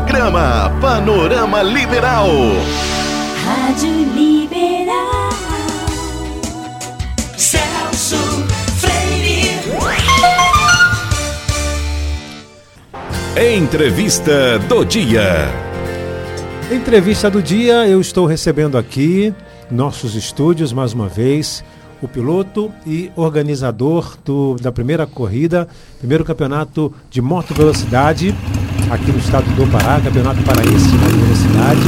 Programa Panorama Liberal. Rádio Liberal. Celso Freire. Entrevista do dia. Entrevista do dia, eu estou recebendo aqui, nossos estúdios, mais uma vez, o piloto e organizador do, da primeira corrida, primeiro campeonato de moto velocidade aqui no estado do Pará, campeonato paraense de moto velocidade.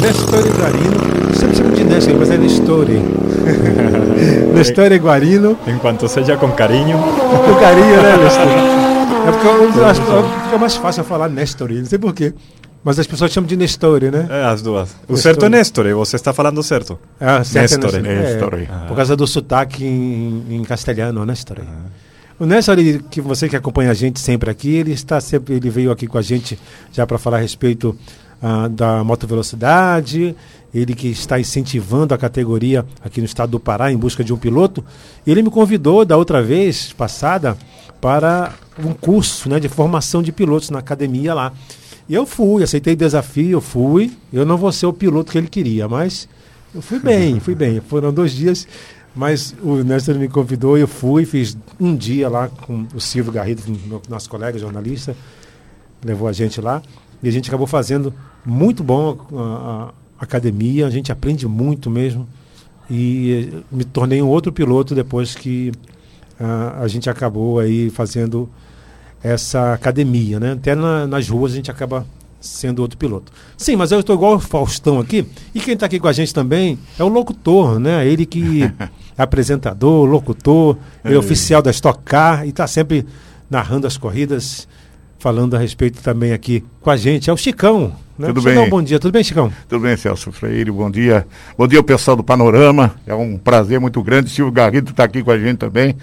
Nestor Iguarino, sempre chamo de Nestor, mas é Nestor. Nestor Iguarino, Enquanto seja com carinho. com carinho, né, Nestor? É porque eu acho que fica mais fácil falar Nestor, não sei porquê. Mas as pessoas chamam de Nestor, né? É, as duas. O Nestor. certo é Nestor, você está falando certo. Ah, certo, Nestor, né? Nestor. É, Ah. Por causa do sotaque em, em castelhano, Nestor. O Nestor, ele, que você que acompanha a gente sempre aqui, ele está sempre, ele veio aqui com a gente já para falar a respeito ah, da motovelocidade, ele que está incentivando a categoria aqui no estado do Pará em busca de um piloto. Ele me convidou da outra vez passada para um curso né, de formação de pilotos na academia lá. E eu fui, aceitei o desafio, eu fui. Eu não vou ser o piloto que ele queria, mas eu fui bem, fui bem. Foram dois dias, mas o Nestor me convidou e eu fui, fiz um dia lá com o Silvio Garrido, meu, nosso colega jornalista, levou a gente lá. E a gente acabou fazendo muito bom a, a- a academia, a gente aprende muito mesmo. E me tornei um outro piloto depois que ah, a gente acabou aí fazendo essa academia, né? Até na- nas ruas a gente acaba sendo outro piloto. Sim, mas eu estou igual o Faustão aqui. E quem está aqui com a gente também é o locutor, né? Ele que apresentador, locutor, ele é oficial da Stock Car e está sempre narrando as corridas, falando a respeito também aqui com a gente. É o Chicão. Né? Tudo Chicão, bem. bom dia. Tudo bem, Chicão? Tudo bem, Celso Freire? Bom dia. Bom dia, pessoal do Panorama. É um prazer muito grande. Silvio Garrido está aqui com a gente também.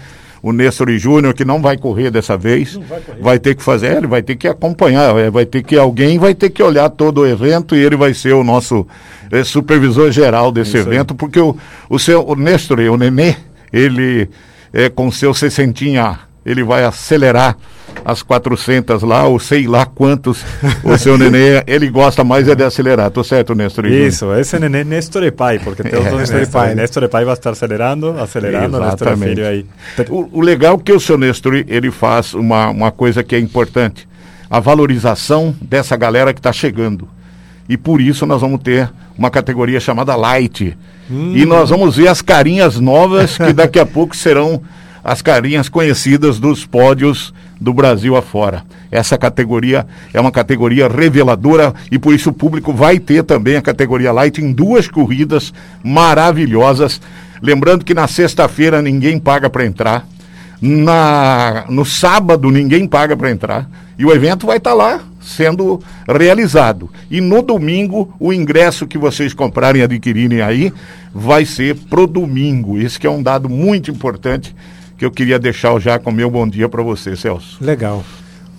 O Nestor Júnior, que não vai correr dessa vez. vai, ter que fazer, é, ele vai ter que acompanhar. é, Vai ter que alguém vai ter que olhar todo o evento e ele vai ser o nosso é, supervisor geral desse aí. evento, porque o, o seu o Nestor, o Nenê, ele é com seu 60, ele vai acelerar as 400 lá, ou sei lá quantos o seu Nenê, ele gosta mais é de acelerar. Tô certo, e Júnior? Isso, esse é Nestor e pai, porque tem os dois Nestor e pai, né? Nestor e pai vai estar acelerando, acelerando, Nestor é filho aí. O, o legal é que o seu Nestor, ele faz uma, uma coisa que é importante, a valorização dessa galera que está chegando. E por isso nós vamos ter uma categoria chamada Light. E nós vamos ver as carinhas novas que daqui a pouco serão as carinhas conhecidas dos pódios do Brasil afora. Essa categoria é uma categoria reveladora e por isso o público vai ter também a categoria Light em duas corridas maravilhosas. Lembrando que na sexta-feira ninguém paga para entrar. Na, no sábado ninguém paga para entrar. E o evento vai estar lá sendo realizado. E no domingo, o ingresso que vocês comprarem e adquirirem aí vai ser pro domingo. Esse que é um dado muito importante que eu queria deixar já com meu bom dia para você, Celso. Legal.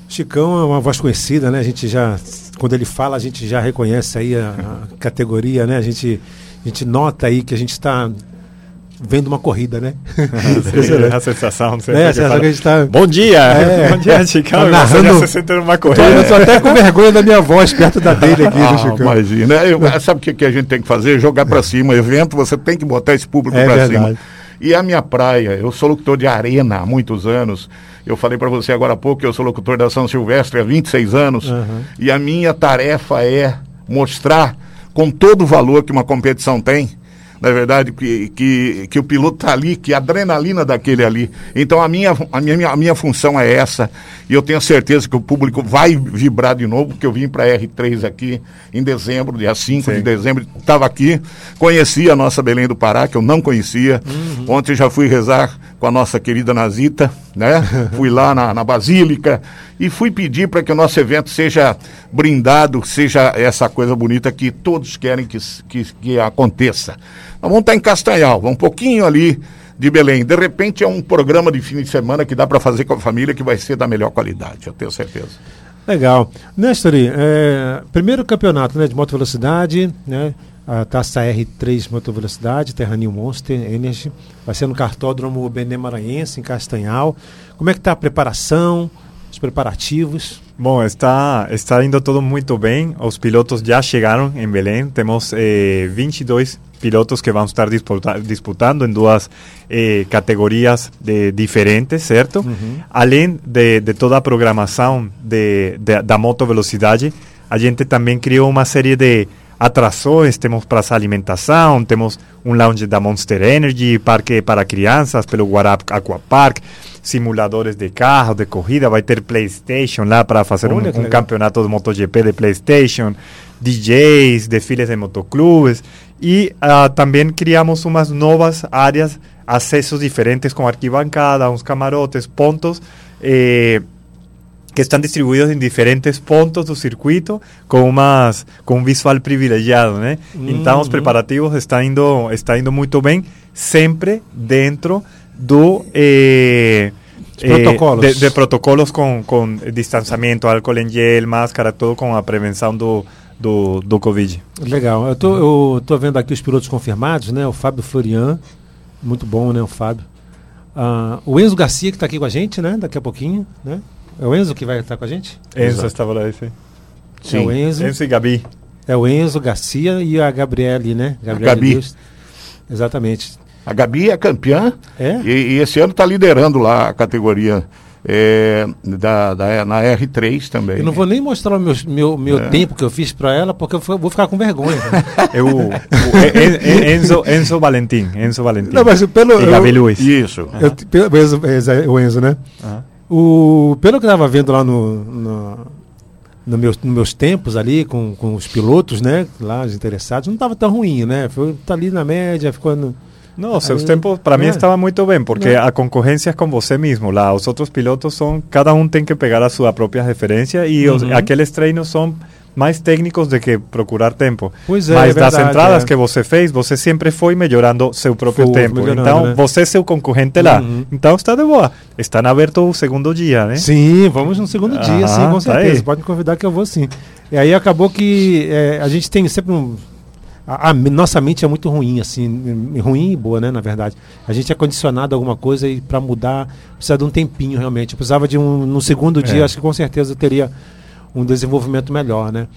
Chicão é uma voz conhecida, né? A gente já, quando ele fala, a gente já reconhece aí a, a categoria, né? A gente, a gente nota aí que a gente está vendo uma corrida, né? Sim, a sensação. É, que sensação fala, que a gente tá- Bom dia! É. Bom dia, Chicão! Tá E você narrando- já se Tô- corrida. eu tô até com vergonha da minha voz perto da dele aqui, Ah, do Chicão. imagina. Eu- sabe o que, que a gente tem que fazer? Jogar para cima. Evento, você tem que botar esse público É para verdade. cima. E a minha praia, eu sou locutor de arena há muitos anos. Eu falei para você agora há pouco que eu sou locutor da São Silvestre há 26 anos. Aham. E a minha tarefa é mostrar com todo o valor que uma competição tem. Na verdade, que, que, que o piloto está ali, que a adrenalina daquele ali. Então a minha, a, minha, a minha função é essa. E eu tenho certeza que o público vai vibrar de novo, porque eu vim para a R3 aqui em dezembro, dia 5 de Sim. dezembro, estava aqui, conheci a nossa Belém do Pará, que eu não conhecia. Ontem já fui rezar com a nossa querida Nazita, né? fui lá na, na Basílica e fui pedir para que o nosso evento seja brindado, seja essa coisa bonita que todos querem que, que, que aconteça. Nós vamos estar em Castanhal, um pouquinho ali de Belém. De repente é um programa de fim de semana que dá para fazer com a família que vai ser da melhor qualidade, eu tenho certeza. Legal. Nestor, é, primeiro campeonato né, de moto velocidade, né? A taça R3 Moto Velocidade, Terra New Monster Energy. Vai ser no cartódromo Bené Maranhense, em Castanhal. Como é que está a preparação, os preparativos? Bom, está, está indo tudo muito bem. Os pilotos já chegaram em Belém. Temos eh, 22 pilotos que vão estar disputa disputando em duas eh, categorias de, diferentes, certo? Uhum. Além de, de, toda a programação de, de, da moto velocidade, a gente também criou uma série de atrações, temos praça alimentação, temos um lounge da Monster Energy, parque para crianças pelo Guará Aquapark, simuladores de carro, de corrida, vai ter PlayStation lá para fazer um, um campeonato de MotoGP de PlayStation, DJs, desfiles de motoclubes. E uh, também criamos umas novas áreas, acessos diferentes com arquibancada, uns camarotes, pontos eh, que estão distribuídos em diferentes pontos do circuito com umas com um visual privilegiado, né? Então os preparativos estão indo está indo muito bem, sempre dentro do eh, protocolos. Eh, de, de, protocolos com, com distanciamento, álcool em gel, máscara, tudo com a prevenção do, do, do Covid. Legal. Eu tô, eu tô vendo aqui os pilotos confirmados, né? O Fábio Florian, muito bom, né? O Fábio. Uh, o Enzo Garcia, que está aqui com a gente, né? Daqui a pouquinho, né? É o Enzo que vai estar com a gente? Enzo estava lá, sim. sim. É o Enzo. Enzo e Gabi. É o Enzo Garcia e a Gabriele, né? Gabriele Gabi. Deus. Exatamente. A Gabi é campeã é? E, e esse ano está liderando lá a categoria é, da, da, na R3 também. Eu não vou nem mostrar o meu, meu, meu é. tempo que eu fiz para ela, porque eu vou ficar com vergonha. é o, o Enzo, Enzo Valentim. Enzo Valentim. Não, mas pelo, e Gabi Luiz. Isso. Eu, pelo, o Enzo, né? O, pelo que eu estava vendo lá no, no, no meus, nos meus tempos ali, com, com os pilotos, né? Lá, os interessados, não estava tão ruim, né? Foi tá ali na média, ficou no, não, seus tempos para mim estava muito bem, porque a concorrência é com você mesmo. Lá, os outros pilotos são, cada um tem que pegar a sua própria referência e os, aqueles treinos são mais técnicos do que procurar tempo. Pois é, Mas é verdade, das entradas é. que você fez, você sempre foi melhorando seu próprio Foi tempo. Então, né? você é seu concorrente lá. Uhum. Então, está de boa. Está aberto o segundo dia, né? Sim, vamos no segundo dia, Aham, sim, com certeza. Pode me convidar que eu vou sim. E aí acabou que é, a gente tem sempre um. A, a nossa mente é muito ruim, assim, ruim e boa, né, na verdade. A gente é condicionado a alguma coisa e para mudar precisa de um tempinho, realmente. Eu precisava de um. No segundo dia, acho que com certeza eu teria um desenvolvimento melhor, né?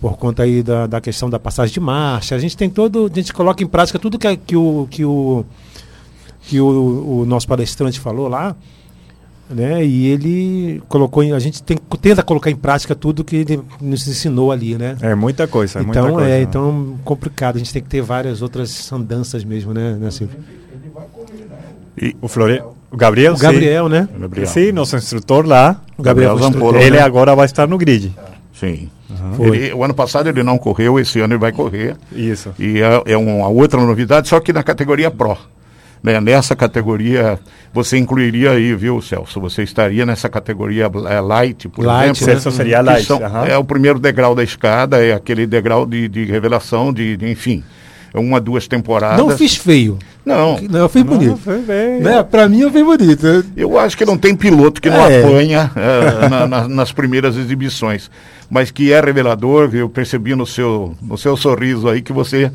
Por conta aí da, da questão da passagem de marcha. A gente tem todo. A gente coloca em prática tudo que, que o. Que o que o, o nosso palestrante falou lá, né? E ele colocou, em, a gente tem, tenta colocar em prática tudo que ele nos ensinou ali, né? É muita coisa, é muita então coisa. é, então complicado. A gente tem que ter várias outras andanças mesmo, né? né Silvio? O, Flore... o Gabriel, o Gabriel, né? Gabriel. Sim, nosso instrutor lá. O Gabriel, Gabriel Zampolo, instrutor, Ele né? agora vai estar no grid. Sim. Foi. Ele- o ano passado ele não correu, esse ano ele vai correr. Isso. E é, é uma outra novidade, só que na categoria Pro. Né? Nessa categoria, você incluiria aí, viu, Celso? Você estaria nessa categoria é, Light, por Light, exemplo. né? Seria light. são- aham. É o primeiro degrau da escada, é aquele degrau de, de revelação, de, de, enfim, uma, duas temporadas. Não fiz feio. Não, Não, eu fiz bonito. foi bem. Né? Pra mim eu fiz bonito. Eu- acho que não tem piloto que não É. apanha eh, na- na- nas primeiras exibições, mas que é revelador, eu percebi no seu, no seu sorriso aí que você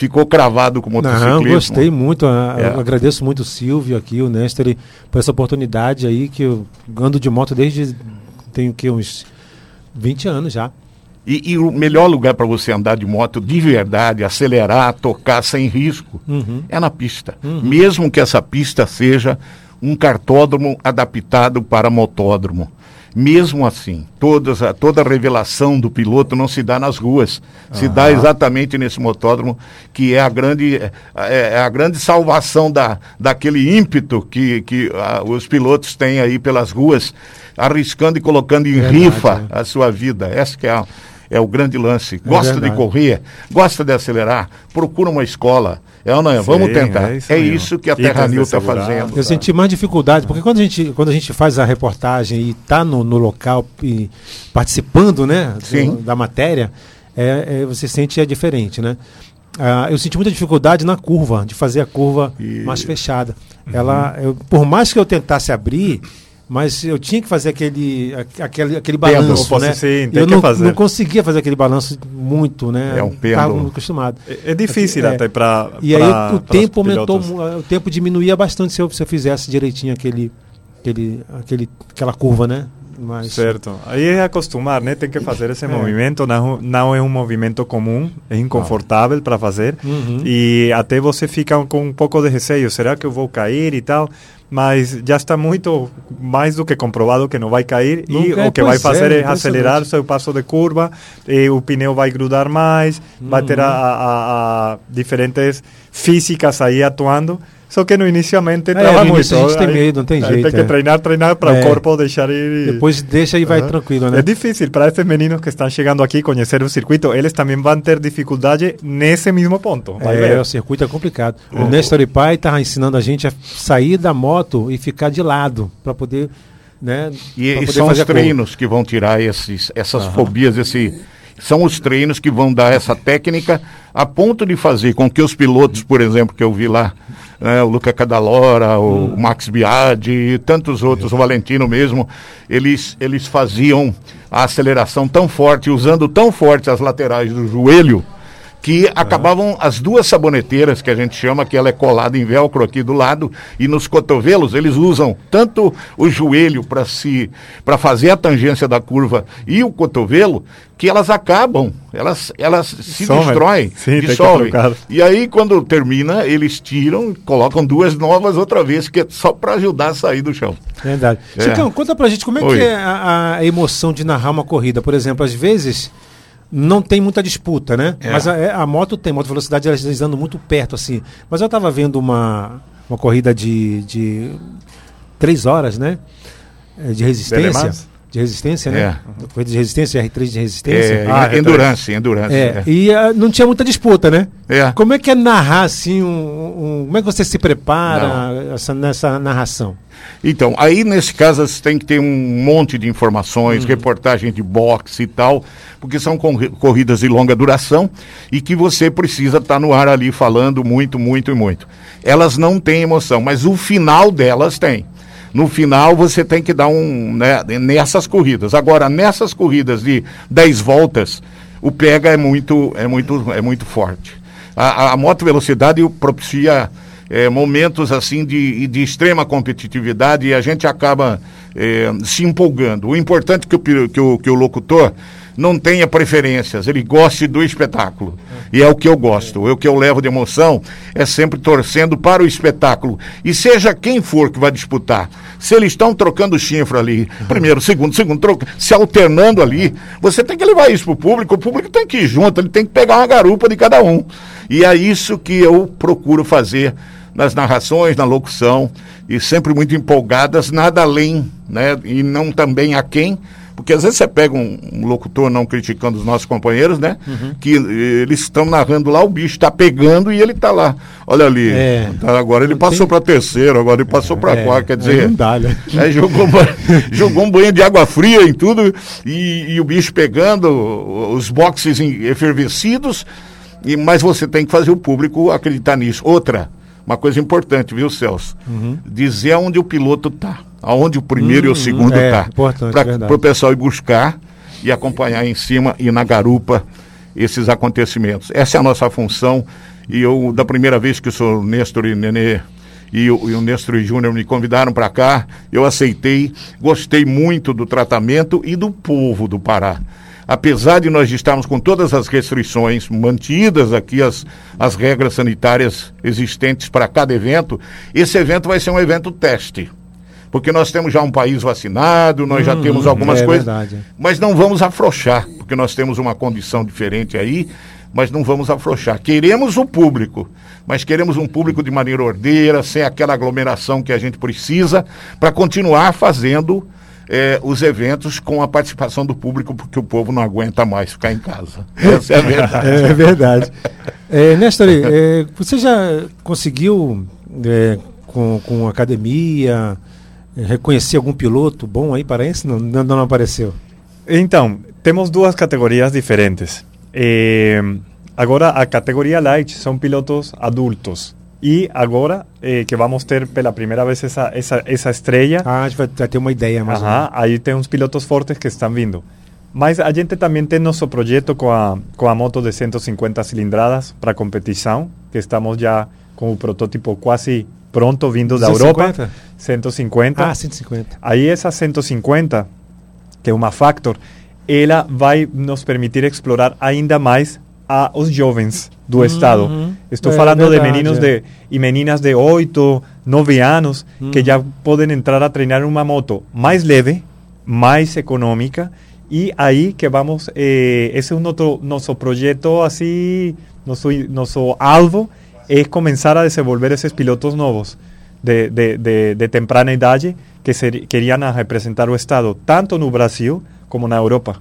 ficou cravado com o motociclismo. Não, gostei muito. É. Eu agradeço muito o Silvio aqui, o Nestor, por essa oportunidade aí que eu ando de moto desde tenho que uns 20 anos já. E, e o melhor lugar para você andar de moto de verdade, acelerar, tocar sem risco, Uhum. é na pista. Mesmo que essa pista seja um cartódromo adaptado para motódromo. Mesmo assim, todas, a- toda a revelação do piloto não se dá nas ruas, se dá exatamente nesse motódromo, que é a grande, é, é a grande salvação da, daquele ímpeto que, que ah, os pilotos têm aí pelas ruas, arriscando e colocando em Verdade, rifa é. a sua vida. Essa que é, a- é o grande lance. Gosta de verdade. correr, gosta de acelerar, procura uma escola. É ou não é? Vamos tentar. é É isso isso, mesmo. que a Terra Nil de está fazendo. Eu senti mais dificuldade, porque quando a gente, quando a gente faz a reportagem e está no, no local e participando né, do- Sim. da matéria, é, é, você sente é diferente, né? Ah, eu senti muita dificuldade na curva, de fazer a curva E- mais fechada. Uhum. Ela, eu- por mais que eu tentasse abrir, mas eu tinha que fazer aquele, aquele, aquele balanço, Você né? sim, eu não, fazer. não conseguia fazer aquele balanço muito, né? É um Estava pêndulo. muito acostumado. É, é difícil É. até para. E aí o, tempo aumentou, o tempo diminuía bastante se eu, se eu fizesse direitinho aquele, aquele, aquele, aquela curva, né? Mas, Certo. Aí é acostumar, né? Tem que fazer esse movimento. Não, não é um movimento comum, é inconfortável para fazer. Uhum. E até você fica com um pouco de receio. Será que eu vou cair e tal? Mas já está muito mais do que comprovado que não vai cair. e Nunca é, o que vai fazer é, é, acelerar seu passo de curva, e o pneu vai grudar mais, vai ter a, a- a diferentes físicas aí atuando. Só que no inicialmente É, trava no muito. a gente tem Aí- medo, não tem jeito, Tem que é. treinar, treinar para É. o corpo deixar ir. Depois deixa e vai Aham. tranquilo, né? É difícil para esses meninos que estão chegando aqui conhecer o circuito. Eles também vão ter dificuldade nesse mesmo ponto. Vai É, ver. o circuito é complicado. O Nestor Pai estava ensinando a gente a sair da moto e ficar de lado para poder, né? E, e poder são os treinos que vão tirar esses, essas fobias, esse, são os treinos que vão dar essa técnica a ponto de fazer com que os pilotos, por exemplo, que eu vi lá, né, o Luca Cadalora, o Max Biaggi e tantos outros, o Valentino mesmo, eles, eles faziam a aceleração tão forte, usando tão forte as laterais do joelho, que acabavam as duas saboneteiras que a gente chama, que ela é colada em velcro aqui do lado, e nos cotovelos eles usam tanto o joelho para se para fazer a tangência da curva e o cotovelo, que elas acabam, elas elas se Somem. destroem, Sim, dissolvem. E aí quando termina, eles tiram, colocam duas novas outra vez, que é só para ajudar a sair do chão. Verdade. É. Chicão, conta pra gente como é Oi. que é a, a emoção de narrar uma corrida. Por exemplo, às vezes não tem muita disputa, né? É. Mas a, é, a moto tem, moto velocidade, elas andam muito perto, assim. Mas eu tava vendo uma, uma corrida de, de três horas, né? É, De resistência. De resistência, né? É. Corrida de resistência, R3 de resistência. É, Ah, endurance, endurance. É, é. e ah, não tinha muita disputa, né? É. Como é que é narrar assim um, um- como é que você se prepara essa, nessa narração? Então, aí nesse caso você tem que ter um monte de informações, reportagem de boxe e tal, porque são corri- corridas de longa duração e que você precisa estar no ar ali falando muito, muito e muito. Elas não têm emoção, mas o final delas tem. No final você tem que dar um, né, nessas corridas. Agora, nessas corridas de 10 voltas, o pega é muito, é muito, é muito forte. A, a, moto velocidade propicia é, momentos assim de, de extrema competitividade e a gente acaba é, se empolgando. O importante que o, que, o, que o locutor não tenha preferências, ele goste do espetáculo. E é o que eu gosto. O que eu levo de emoção é sempre torcendo para o espetáculo. E seja quem for que vai disputar, se eles estão trocando chifre ali, primeiro, segundo, segundo, troca, se alternando ali, você tem que levar isso para o público, o público tem que ir junto, ele tem que pegar uma garupa de cada um. E é isso que eu procuro fazer nas narrações, na locução, e sempre muito empolgadas, nada além, né? E não também a quem, porque às vezes você pega um, um locutor, não criticando os nossos companheiros, né? Que eh, eles estão narrando lá, o bicho está pegando e ele está lá. Olha ali, É. tá, agora ele passou tem- para terceiro, agora ele passou para É, quarto, quer dizer. não dá, né? É, jogou, jogou um banho de água fria em tudo e, e o bicho pegando, os boxes efervescidos, e, mas você tem que fazer o público acreditar nisso. Outra, uma coisa importante, viu, Celso? Dizer aonde o piloto está, aonde o primeiro e o segundo é, está. Para o pessoal ir buscar e acompanhar em cima e na garupa esses acontecimentos. Essa é a nossa função. E eu, da primeira vez que o senhor Nestor e Nenê e o, e o Nestor Júnior me convidaram para cá, eu aceitei, gostei muito do tratamento e do povo do Pará. Apesar de nós estarmos com todas as restrições mantidas aqui, as, as regras sanitárias existentes para cada evento, esse evento vai ser um evento teste. Porque nós temos já um país vacinado, nós já temos algumas é coisas. verdade. Mas não vamos afrouxar, porque nós temos uma condição diferente aí, mas não vamos afrouxar. Queremos o público, mas queremos um público de maneira ordeira, sem aquela aglomeração que a gente precisa, para continuar fazendo eh, os eventos com a participação do público, porque o povo não aguenta mais ficar em casa. Essa é a verdade. É verdade. É, Nestor, é, você já conseguiu, é, com, com academia, é, reconhecer algum piloto bom aí paraense? Não, não, não apareceu. Então, temos duas categorias diferentes. Eh, agora, a categoria Light são pilotos adultos. E agora eh, que vamos ter pela primeira vez essa, essa, essa estreia, Ah, a gente vai, ter uma ideia mais Aham, aí tem uns pilotos fortes que estão vindo. Mas a gente também tem nosso projeto com a, com a moto de 150 cilindradas para competição, que estamos já com o protótipo quase pronto vindo da 150? Europa. 150. Ah, 150. Aí essa 150 que é uma Factor, ela vai nos permitir explorar ainda mais a os jovens do estado. Estou É falando de verdade, meninos é. de e meninas de 8, 9 anos que já podem entrar a treinar uma moto mais leve, mais econômica e aí que vamos eh, esse é o nosso nosso projeto assim nosso nosso alvo é começar a desenvolver esses pilotos novos de, de, de, temprana idade que ser, queriam a representar o estado tanto no Brasil como na Europa.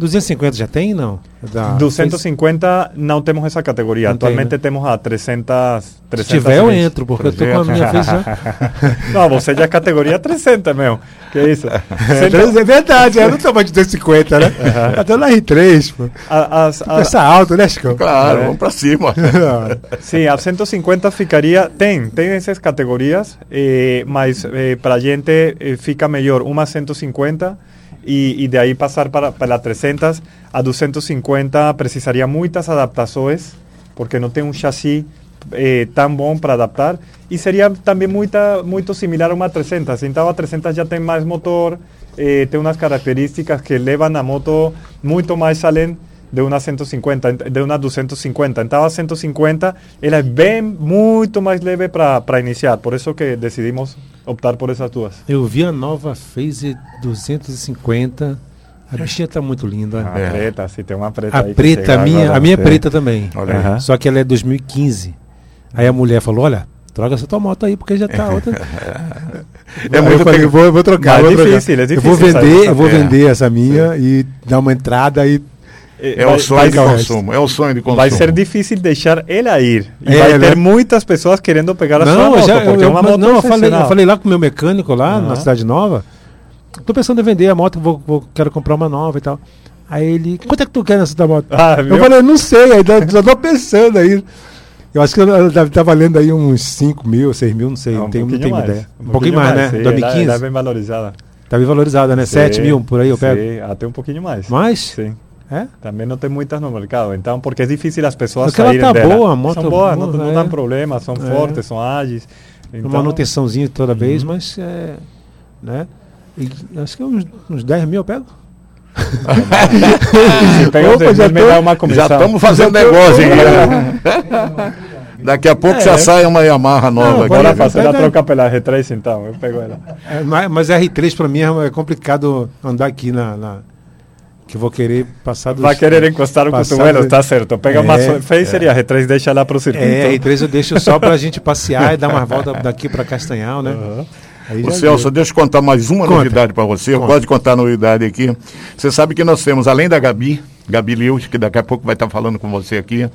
250 já tem, não? Da- 250 não temos essa categoria. Não tem, Atualmente né? temos a 300. Se 300 tiver, eu entro, porque eu tô com a minha vez já. Não, você já é categoria 300, meu. Que isso? É verdade, eu não tô mais de 250, né? Eu tô na R3, pô. As- Essa alto, né, Chico? Claro, É. vamos pra cima. Sim, a 150 ficaria. Tem, tem essas categorias, eh, mas eh, para a gente eh, fica melhor uma 150 e, e de aí passar para, para a 300. A 250 precisaria muitas adaptações, porque não tem um chassi eh, tão para adaptar. E seria também muita, similar a uma 300. Então a 300 já tem mais motor, eh, tem umas características que levam a moto muito mais além de uma 150, ent- de uma 250. Então a 150 ela é bem muito mais leve para iniciar. Por isso que decidimos optar por essas duas. Eu vi a nova Phase 250. A bichinha tá muito linda. A É. preta, se tem uma preta A preta, a minha, agora, a minha é preta também. Olha. Aham. Só que ela é 2015. Aí a mulher falou: Olha, troca essa tua moto aí, porque já tá outra. É Aí muito eu falei, vou, vou trocar. Mas vou é trocar. difícil, é Eu vou difícil vender, eu vou vender essa minha e dar uma entrada e. É o vai- sonho vai- de consumo. É o sonho de consumo. Vai ser difícil deixar ela ir. E É, vai né? ter muitas pessoas querendo pegar a sua Não, moto, eu já, eu, porque é eu- uma moto não, eu falei, eu falei lá com o meu mecânico lá na Aham. Cidade Nova. Tô pensando em vender a moto, vou, vou- quero comprar uma nova e tal. Aí ele, quanto é que tu quer nessa tua moto? Ah, eu falei, não sei, ainda já tô pensando aí. Eu acho que ela deve estar valendo aí uns 5 mil, 6 mil, não sei, Não, não tenho, não tenho mais, ideia. Um pouquinho mais, né? sim, ela- 2015. Ela é bem valorizada. Tá bem valorizada, né? 7 Sim, mil, por aí eu pego. Sim, até um pouquinho mais. Mais? Sim. É? Também não tem muitas no mercado, então porque é difícil as pessoas Porque ela saírem tá dela. boa, a moto são boas, não, boa, não é. dão problema, são É. fortes, são ágeis. Então, Uma manutençãozinha toda vez, Uhum. mas é. Né? E acho que uns, uns 10 mil eu pego. pega Opa, já me tô- dá uma Já comissão. estamos fazendo negócio aqui. Daqui a pouco já sai uma Yamaha nova Não. Bora fazer a troca pela R3 então, eu pego ela. É, mas, mas R3 pra mim é é complicado andar aqui na. na- que eu vou querer passar dos. Vai querer encostar o cotovelo, do- tá certo. Pega É, uma Facer e a R3 deixa lá pro circuito. É, R3 eu deixo só pra gente passear e dar uma volta daqui pra Castanhal, né? Ô já Celso, deixa eu contar mais uma Conta. novidade para você. Eu Conta. gosto de contar novidade aqui. Você sabe que nós temos, além da Gabi, Gabi Lewis, que daqui a pouco vai estar falando com você aqui.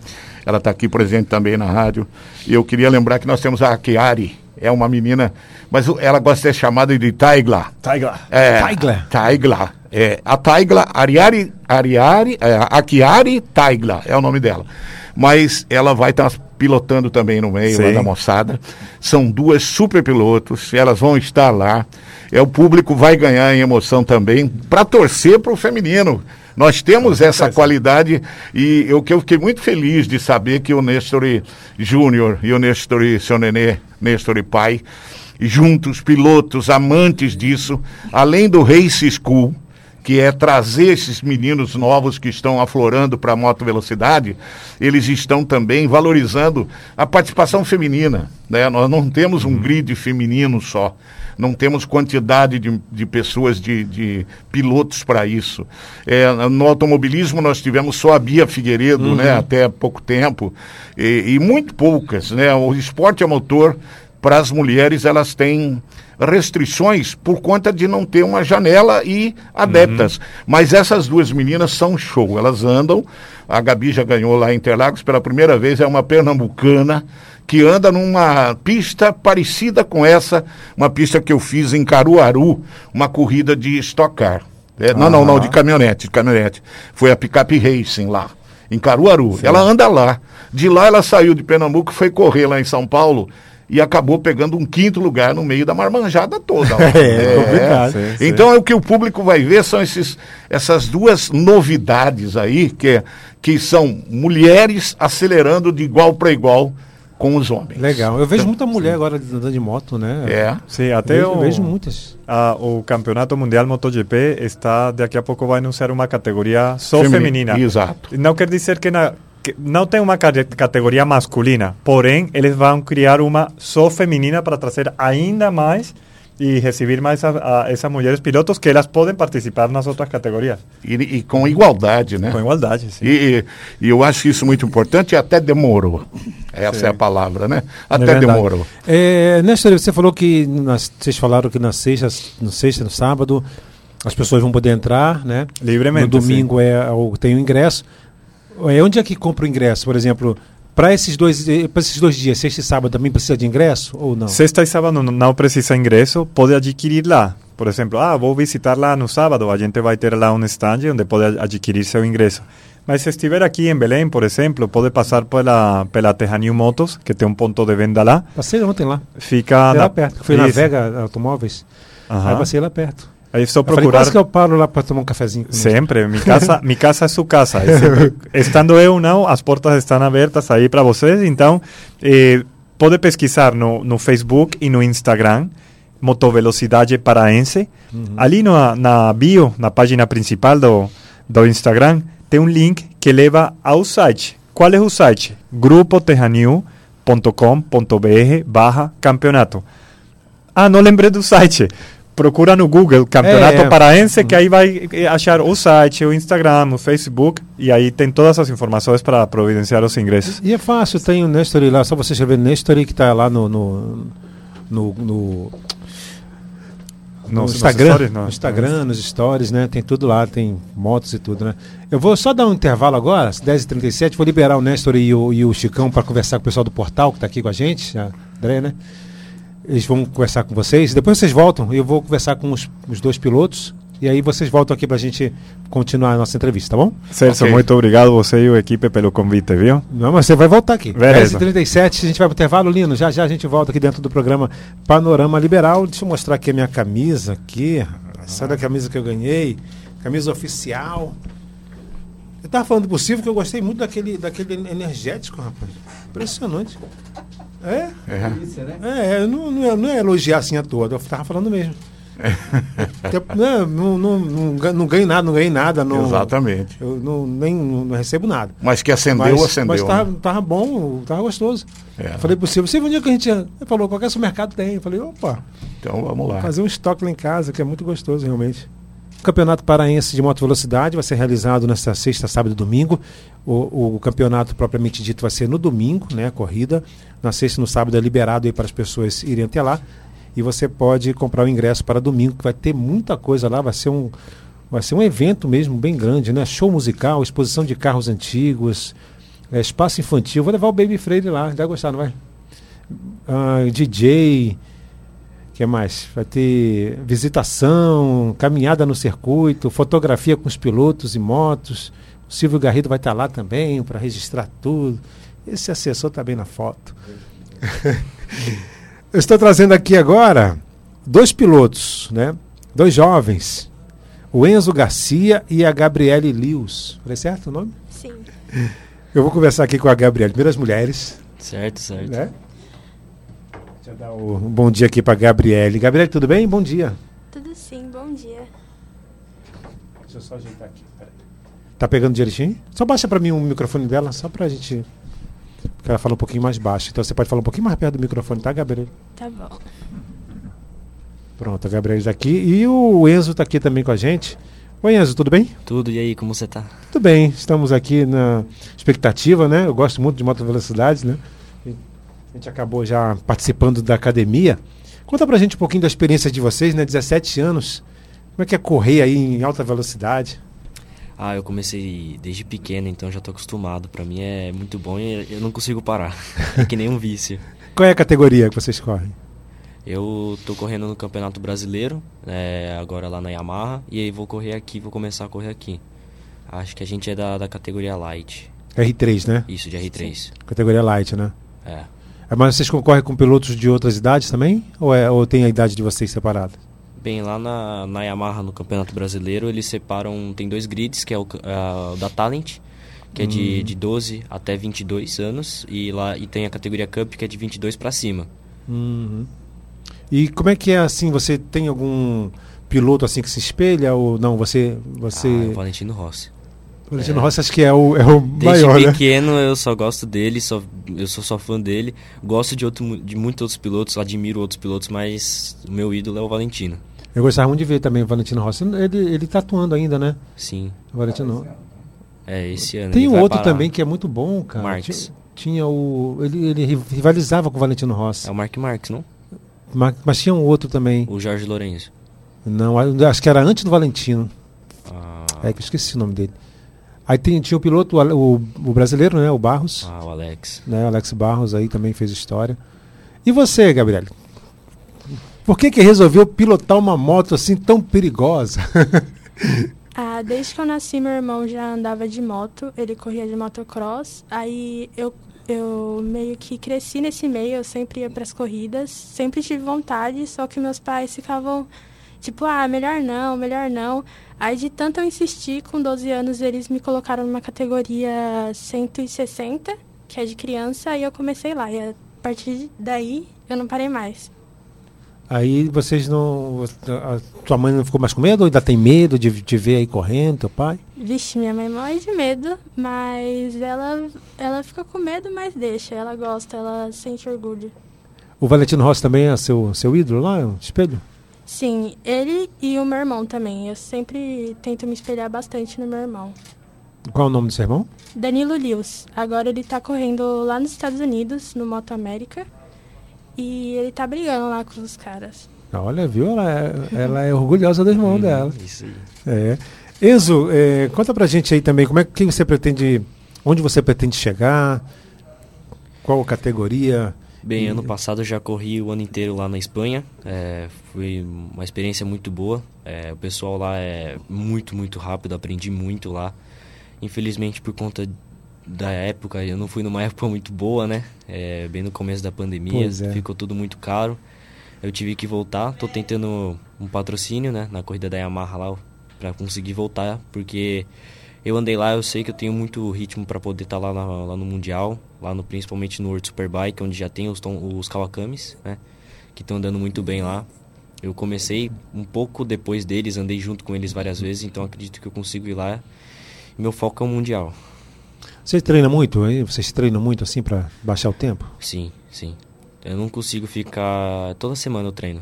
Ela está aqui presente também na rádio. E eu queria lembrar que nós temos a Kiari. É uma menina, mas o- ela gosta de ser chamada de Taigla. Taigla. É, Taigla. Taigla. É, a Taigla, Ariari, Ariari, é, a Kiari Taigla é o nome dela. Mas ela vai estar pilotando também no meio lá da moçada. São duas super pilotos, elas vão estar lá. É, o público vai ganhar em emoção também para torcer para o feminino. Nós temos essa qualidade e eu que eu fiquei muito feliz de saber que o Nestor Júnior e o Nestor seu nenê, Nestor pai, juntos, pilotos, amantes disso, além do Race School, que é trazer esses meninos novos que estão aflorando para a moto velocidade, eles estão também valorizando a participação feminina. Né? Nós não temos um grid feminino só, não temos quantidade de, de pessoas, de, de pilotos para isso. É, no automobilismo nós tivemos só a Bia Figueiredo, né? até há pouco tempo, e, e muito poucas. Né? O esporte a motor para as mulheres elas têm restrições por conta de não ter uma janela e adeptas. Mas essas duas meninas são show, elas andam. A Gabi já ganhou lá em Interlagos pela primeira vez, é uma pernambucana que anda numa pista parecida com essa, uma pista que eu fiz em Caruaru, uma corrida de Stock Car. É, não, não, não, de caminhonete, de caminhonete. Foi a Picape Racing lá, em Caruaru. Ela anda lá. De lá ela saiu de Pernambuco, foi correr lá em São Paulo e acabou pegando um quinto lugar no meio da marmanjada toda. É, complicado. Sim, sim. Então é o que o público vai ver são esses, essas duas novidades aí, que, é- que são mulheres acelerando de igual para igual com os homens. Legal. Eu vejo muita mulher agora andando de moto, né? É. Sim, até Vejo, o, vejo muitas. a- o Campeonato Mundial MotoGP está, daqui a pouco vai anunciar uma categoria só Femini- feminina. Exato. Não quer dizer que, na, que não tem uma cate- categoria masculina, porém eles vão criar uma só feminina para trazer ainda mais e receber mais a, a essas mulheres pilotos que elas podem participar nas outras categorias. E, e com igualdade, né? Com igualdade, sim. E, e- eu acho isso muito importante e até demorou. Essa é a palavra, né? É Até verdade. demorou. É, Néstor, você falou que nas- vocês falaram que na sexta, no sexta, no sábado, as pessoas vão poder entrar, né? Livremente, No domingo é, tem o ingresso. É, onde é que compra o ingresso, por exemplo? Para esses dois, para esses dois dias, sexta e sábado, também precisa de ingresso ou não? Sexta e sábado não- precisa ingresso, pode adquirir lá. Por exemplo, ah, vou visitar lá no sábado, a gente vai ter lá um stand onde pode adquirir seu ingresso. Mas se estiver aqui em Belém, por exemplo, pode passar pela, pela Terra New Motos, que tem um ponto de venda lá. Passei ontem lá. Fica lá perto. Fui na. Vega Automóveis. Aham. Aí passei lá perto. Aí só Eu falei, procurar. quase que eu paro lá para tomar um cafezinho. Sempre, mi casa, mi casa é sua casa. Estando eu não, as portas estão abertas aí para vocês. Então, eh, pode pesquisar no, no Facebook e no Instagram, Motovelocidade Paraense. Ali no, na bio, na página principal do, do Instagram, tem um link que leva ao site. Qual é o site? grupoterranew.com.br barra campeonato. Ah, não lembrei do site. Procura no Google Campeonato É, é. Paraense, que aí vai achar o site, o Instagram, o Facebook, e aí tem todas as informações para providenciar os ingressos. E é fácil, tem o Nestor lá, só você escrever Nestor que está lá no, no, no, no- no Nos- nos Instagram, stories, no no- Instagram, nos stories, né? Tem tudo lá, tem motos e tudo, né? Eu vou só dar um intervalo agora, às 10h37, vou liberar o Nestor e o, e o Chicão para conversar com o pessoal do portal que está aqui com a gente, a André, né? Eles vão conversar com vocês, depois vocês voltam e eu vou conversar com os, os dois pilotos e aí vocês voltam aqui para a gente continuar a nossa entrevista, tá bom? Celso, Ok. muito obrigado você e a equipe pelo convite, viu? Não, mas você vai voltar aqui. Beleza. 10h37, a gente vai pro intervalo, Lino. Já já a gente volta aqui dentro do programa Panorama Liberal. Deixa eu mostrar aqui a minha camisa aqui. Essa é a camisa que eu ganhei. Camisa oficial. Eu tava falando do possível que eu gostei muito daquele, daquele energético, rapaz. Impressionante. É? É. É, não, não, é, não é elogiar assim à toa, eu tava falando mesmo. Né, não, não, não, não ganho nada, não ganhei nada. Não, Exatamente. Eu não, nem, não, recebo nada. Mas que acendeu, acendeu. Mas né? tava, tava bom, tava gostoso. É. Eu falei pro Silvio, Silvio, um dia que a gente. Ele falou, qualquer supermercado tem. Eu falei, opa, Então vamos lá. fazer um estoque lá em casa, que é muito gostoso realmente. O Campeonato Paraense de Moto Velocidade vai ser realizado nesta sexta, sábado e domingo. O, o campeonato propriamente dito vai ser no domingo, né? Corrida. Na sexta e no sábado é liberado aí para as pessoas irem até lá. E você pode comprar o ingresso para domingo, que vai ter muita coisa lá, vai ser um. Vai ser um evento mesmo bem grande, né? Show musical, exposição de carros antigos, é, espaço infantil. Vou levar o Baby Freire lá, vai gostar, não vai? Ah, DJ, que mais? Vai ter visitação, caminhada no circuito, fotografia com os pilotos e motos. O Silvio Garrido vai estar lá também para registrar tudo. Esse assessor está bem na foto. Eu estou trazendo aqui agora dois pilotos, né? Dois jovens. O Enzo Garcia e a Gabriele Lewis. Falei certo o nome? Sim. Eu vou conversar aqui com a Gabriele. Primeiras mulheres, Certo, certo. né? Deixa eu dar o- um bom dia aqui para Gabriele. Gabriele, tudo bem? Bom dia. Tudo sim, bom dia. Deixa eu só ajeitar aqui. peraí. Tá pegando direitinho? Só baixa para mim o microfone dela, só pra gente. Porque ela fala um pouquinho mais baixo. Então você pode falar um pouquinho mais perto do microfone, tá, Gabriele? Tá bom. Pronto, a Gabriele está aqui. E o Enzo está aqui também com a gente. Oi, Enzo, tudo bem? Tudo, e aí, como você tá? Tudo bem, estamos aqui na expectativa, né? Eu gosto muito de moto velocidade, né? A gente acabou já participando da academia. Conta pra gente um pouquinho da experiência de vocês, né? 17 anos. Como é que é correr aí em alta velocidade? Ah, eu comecei desde pequeno, então já tô acostumado. Pra mim é muito bom e eu não consigo parar. É que nem um vício. Qual é a categoria que vocês correm? Eu tô correndo no Campeonato Brasileiro, é, agora lá na Yamaha, e aí vou correr aqui, vou começar a correr aqui. Acho que a gente é da, da categoria Light. R3, né? Isso, de R3. Categoria light, né? É. É, Mas vocês concorrem com pilotos de outras idades também? Ou, é, ou tem a idade de vocês separada? Bem, lá na, na Yamaha, no Campeonato Brasileiro, eles separam. Tem dois grids, que é o, o da Talent, que é Hum. de, de 12 até 22 anos, e lá e tem a categoria Cup, que é de 22 para cima. Uhum. E como é que é assim? Você tem algum piloto assim que se espelha ou não? Você, você, Ah, o Valentino Rossi. Valentino Rossi acho que é o, é o Desde maior, né? pequeno eu só gosto dele, só, eu sou só fã dele. Gosto de, outro, de muitos outros pilotos, admiro outros pilotos, mas o meu ídolo é o Valentino. Eu gostava muito de ver também o Valentino Rossi. Ele, ele tá atuando ainda, né? Sim, O Valentino. é esse ano. Tem um outro parar. também que é muito bom, cara. Marques. Tinha, tinha o. Ele, ele ri- rivalizava com o Valentino Rossi. É o Mark Marques, não? Ma- Mas, tinha um outro também. O Jorge Lourenço. Não, acho que era antes do Valentino. Ah, É que eu esqueci o nome dele. Aí tem- tinha o piloto, o, o, brasileiro, né? O Barros. ah, o Alex. né? O Alex Barros aí também fez história. E você, Gabriel? Por que que resolveu pilotar uma moto assim tão perigosa? Ah, desde que eu nasci, meu irmão já andava de moto, ele corria de motocross. Aí eu, eu meio que cresci nesse meio, eu sempre ia pras corridas, sempre tive vontade, só que meus pais ficavam tipo, ah, melhor não, melhor não. Aí de tanto eu insistir, com 12 anos eles me colocaram numa categoria 160, que é de criança, e eu comecei lá. E a partir daí eu não parei mais. Aí vocês não. A tua mãe não ficou mais com medo? Ou ainda tem medo de te ver aí correndo, teu pai? Vixe, minha mãe morre de medo, mas ela, ela fica com medo, mas deixa. Ela gosta, ela sente orgulho. O Valentino Rossi também é seu, seu ídolo lá, o espelho? Sim, ele e o meu irmão também. Eu sempre tento me espelhar bastante no meu irmão. Qual é o nome do seu irmão? Danilo Lewis. Agora ele tá correndo lá nos Estados Unidos, no Moto América. E ele tá brigando lá com os caras. Olha, viu? Ela é, ela é orgulhosa do irmão Hum, dela. Isso aí. É. Enzo, é, conta pra gente aí também como é que você pretende. Onde você pretende chegar? Qual categoria? Bem, ano passado eu já corri o ano inteiro lá na Espanha. É, foi uma experiência muito boa. É, o pessoal lá é muito, muito rápido, aprendi muito lá. Infelizmente, por conta da época, eu não fui numa época muito boa, né? É, bem no começo da pandemia, é. ficou tudo muito caro. Eu tive que voltar. Tô tentando um patrocínio, né? Na corrida da Yamaha lá, pra conseguir voltar, porque eu andei lá, eu sei que eu tenho muito ritmo para poder estar lá, na- lá no Mundial, lá no, principalmente no World Superbike, onde já tem os, os Kawakamis, né? Que estão andando muito bem lá. Eu comecei um pouco depois deles, andei junto com eles várias vezes, então acredito que eu consigo ir lá. Meu foco é o Mundial. Você treina muito? hein? Vocês treinam muito assim pra baixar o tempo? Sim, sim. Eu não consigo ficar. Toda semana eu treino.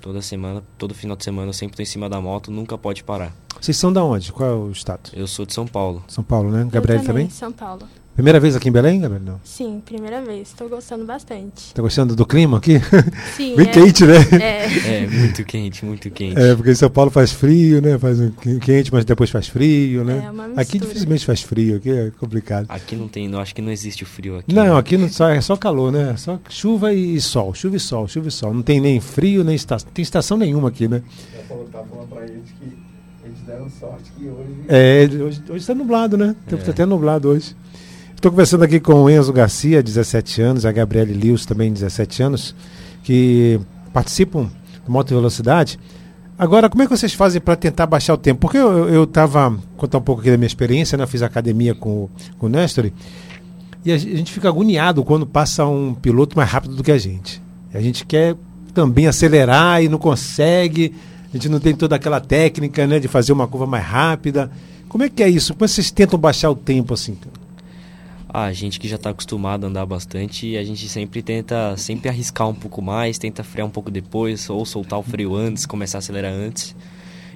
Toda semana, todo final de semana eu sempre tô em cima da moto, nunca pode parar. Vocês são da onde? Qual é o estado? Eu sou de São Paulo. São Paulo, né? Gabriel eu também? São Paulo. Primeira vez aqui em Belém, Gabriel? Não. Sim, primeira vez. Estou gostando bastante. Tá gostando do clima aqui? Sim, Bem é, quente, né? É, É, muito quente, muito quente. É, porque em São Paulo faz frio, né? Faz um qu- quente, mas depois faz frio, né? É uma aqui mistura. dificilmente faz frio, aqui é complicado. Aqui não tem, não, acho que não existe o frio aqui. Não, né? aqui não só, é só calor, né? Só chuva e sol, chuva e sol, chuva e sol. Não tem nem frio, nem estação. Tem estação nenhuma aqui, né? Já falou, tá falando pra gente que eles deram sorte que hoje. É, hoje, hoje tá nublado, né? O tempo tá até nublado hoje. Estou conversando aqui com o Enzo Garcia, 17 anos, a Gabriele Lewis, também 17 anos, que participam do Moto Velocidade. Agora, como é que vocês fazem para tentar baixar o tempo? Porque eu estava, contar um pouco aqui da minha experiência, né? Eu fiz academia com, o- com o Nestor, e a, gen- a gente fica agoniado quando passa um piloto mais rápido do que a gente. A gente quer também acelerar e não consegue, a gente não tem toda aquela técnica, né, de fazer uma curva mais rápida. Como é que é isso? Como é que vocês tentam baixar o tempo assim? Ah, a gente que já tá acostumado a andar bastante, a gente sempre tenta sempre arriscar um pouco mais, tenta frear um pouco depois, ou soltar o freio antes, começar a acelerar antes.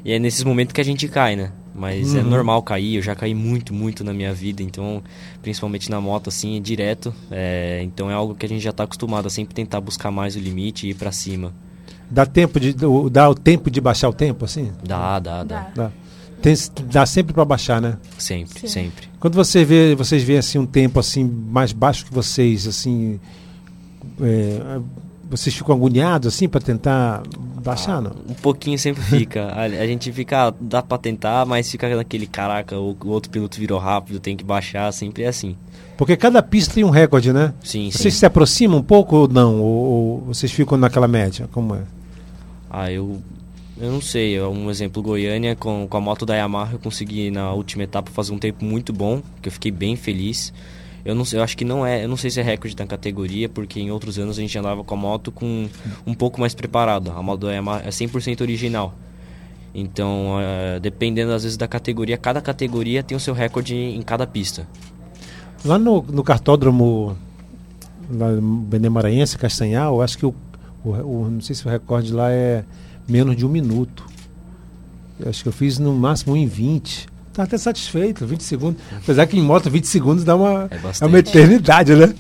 E é nesses momentos que a gente cai, né? Mas é Uhum. normal cair, eu já caí muito, muito na minha vida, então, principalmente na moto, assim, é direto. É, então é algo que a gente já tá acostumado a sempre tentar buscar mais o limite e ir pra cima. Dá tempo de o- dá o tempo de baixar o tempo assim? Dá, dá, dá. dá. Dá. Tem, dá sempre para baixar, né? Sempre, Sim. sempre. Quando você vê, vocês veem assim um tempo assim mais baixo que vocês, assim, é, vocês ficam agoniados assim para tentar baixar, não? Um pouquinho sempre fica. A, a gente fica, dá pra tentar, mas fica naquele caraca, o, o outro piloto virou rápido, tem que baixar, sempre é assim. Porque cada pista tem um recorde, né? Sim, Vocês sim. se aproximam um pouco ou não? Ou, ou vocês ficam naquela média? Como é? Ah, eu Eu não sei, é um exemplo, Goiânia com, com a moto da Yamaha eu consegui na última etapa fazer um tempo muito bom, que eu fiquei bem feliz. Eu não sei, eu acho que não é, eu não sei se é recorde da categoria, porque em outros anos a gente andava com a moto com um pouco mais preparado. A moto da Yamaha é 100% original. Então, é, dependendo às vezes da categoria, cada categoria tem o seu recorde em cada pista. Lá no, no cartódromo Benemaranhense, Castanhal, eu acho que o, o, o- não sei se o recorde lá é menos de um minuto. Eu acho que eu fiz no máximo um em 20. Tá até satisfeito, 20 segundos. Apesar que em moto 20 segundos dá uma, É é uma eternidade, né?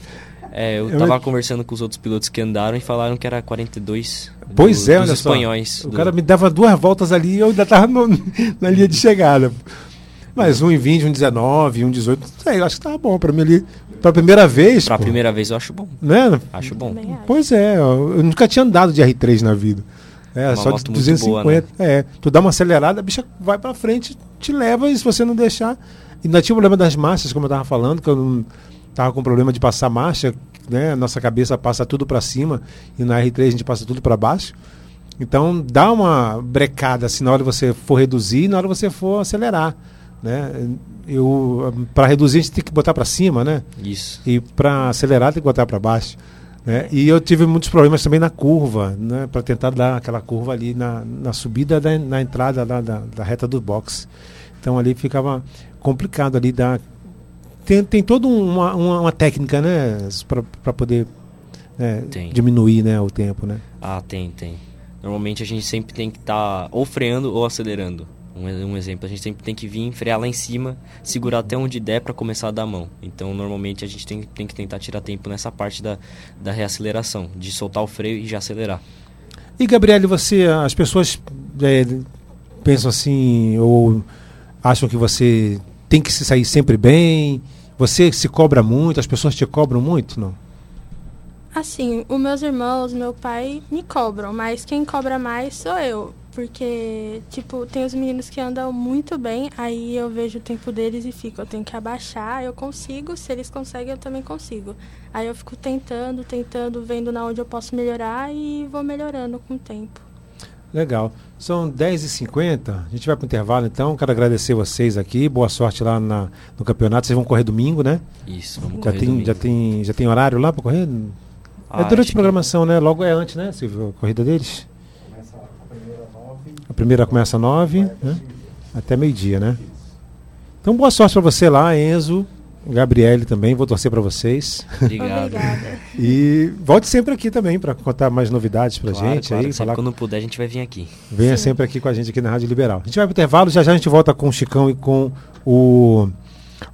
É, eu Eu- tava conversando com os outros pilotos que andaram e falaram que era 42 Pois do- é, dos olha só. espanhóis. O do- cara me dava duas voltas ali e eu ainda tava no- na linha de chegada. Mas um em 20, um em 19, um em 18, não sei, eu acho que tava bom pra mim ali. Pra primeira vez. Pra pô, primeira vez eu acho bom. Né? Acho bom. Acho. Pois é, eu eu nunca tinha andado de R3 na vida. É, Uma só de moto muito 250. boa, né? É, tu dá uma acelerada, a bicha vai pra frente, te leva e se você não deixar. E ainda tinha o problema das marchas, como eu tava falando, que eu não tava com problema de passar marcha, né? Nossa cabeça passa tudo pra cima e na R3 a gente passa tudo pra baixo. Então dá uma brecada assim na hora que você for reduzir na hora que você for acelerar, né? Eu para reduzir a gente tem que botar pra cima, né? Isso. E para acelerar tem que botar para baixo. Né? E eu tive muitos problemas também na curva, né? para tentar dar aquela curva ali na, na subida, da, na entrada lá da, da reta do box. Então ali ficava complicado ali dar. Tem, tem toda uma, uma, uma técnica, né? para poder né, diminuir né, o tempo, né? Ah, tem, tem. Normalmente a gente sempre tem que estar ou freando ou acelerando. Um, um exemplo, a gente sempre tem que vir, frear lá em cima, segurar até onde der para começar a dar a mão. Então, normalmente a gente tem, tem que tentar tirar tempo nessa parte da, da reaceleração, de soltar o freio e já acelerar. E Gabriele, você, as pessoas é, pensam assim, ou acham que você tem que se sair sempre bem? Você se cobra muito? As pessoas te cobram muito? Não? Assim, os meus irmãos, meu pai me cobram, mas quem cobra mais sou eu. Porque, tipo, tem os meninos que andam muito bem, aí eu vejo o tempo deles e fico, eu tenho que abaixar, eu consigo, se eles conseguem, eu também consigo. Aí eu fico tentando, tentando, vendo na onde eu posso melhorar e vou melhorando com o tempo. Legal. São 10h50, a gente vai para o intervalo então. Quero agradecer vocês aqui, boa sorte lá na- no campeonato. Vocês vão correr domingo, né? Isso, vamos Já correr tem, domingo. já, tem, já tem horário lá para correr? Ah, é durante a que- programação, né? Logo é antes, né, Silvio? A corrida deles? Começa a primeira nove. A primeira começa às 9, né? Até meio-dia, né? Então, boa sorte para você lá, Enzo, Gabriele também. Vou torcer para vocês. Obrigado. E volte sempre aqui também para contar mais novidades para Claro, gente claro, aí, sempre falar quando puder a gente vai vir aqui. Venha sempre aqui com a gente aqui na Rádio Liberal. A gente vai para o intervalo, já já a gente volta com o Chicão e com o,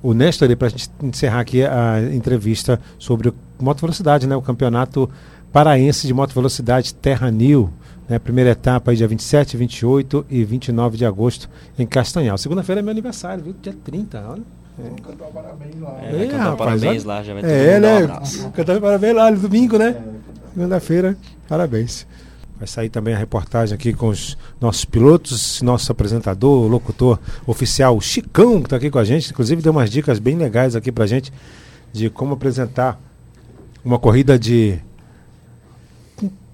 o Nestor para a gente encerrar aqui a entrevista sobre Moto Velocidade, né? O campeonato paraense de Moto Velocidade Terra New. Né? Primeira etapa aí dia 27, 28 e 29 de agosto em Castanhal. Segunda-feira é meu aniversário, viu? Dia 30, olha. Vamos cantar parabéns lá. É, vai É, cantar rapaz, parabéns olha- lá, já vai todo É, um né? abraço. Cantar parabéns lá no domingo, né? Segunda-feira, parabéns. Vai sair também a reportagem aqui com os nossos pilotos, nosso apresentador, locutor oficial Chicão, que está aqui com a gente. Inclusive, deu umas dicas bem legais aqui pra gente de como apresentar uma corrida de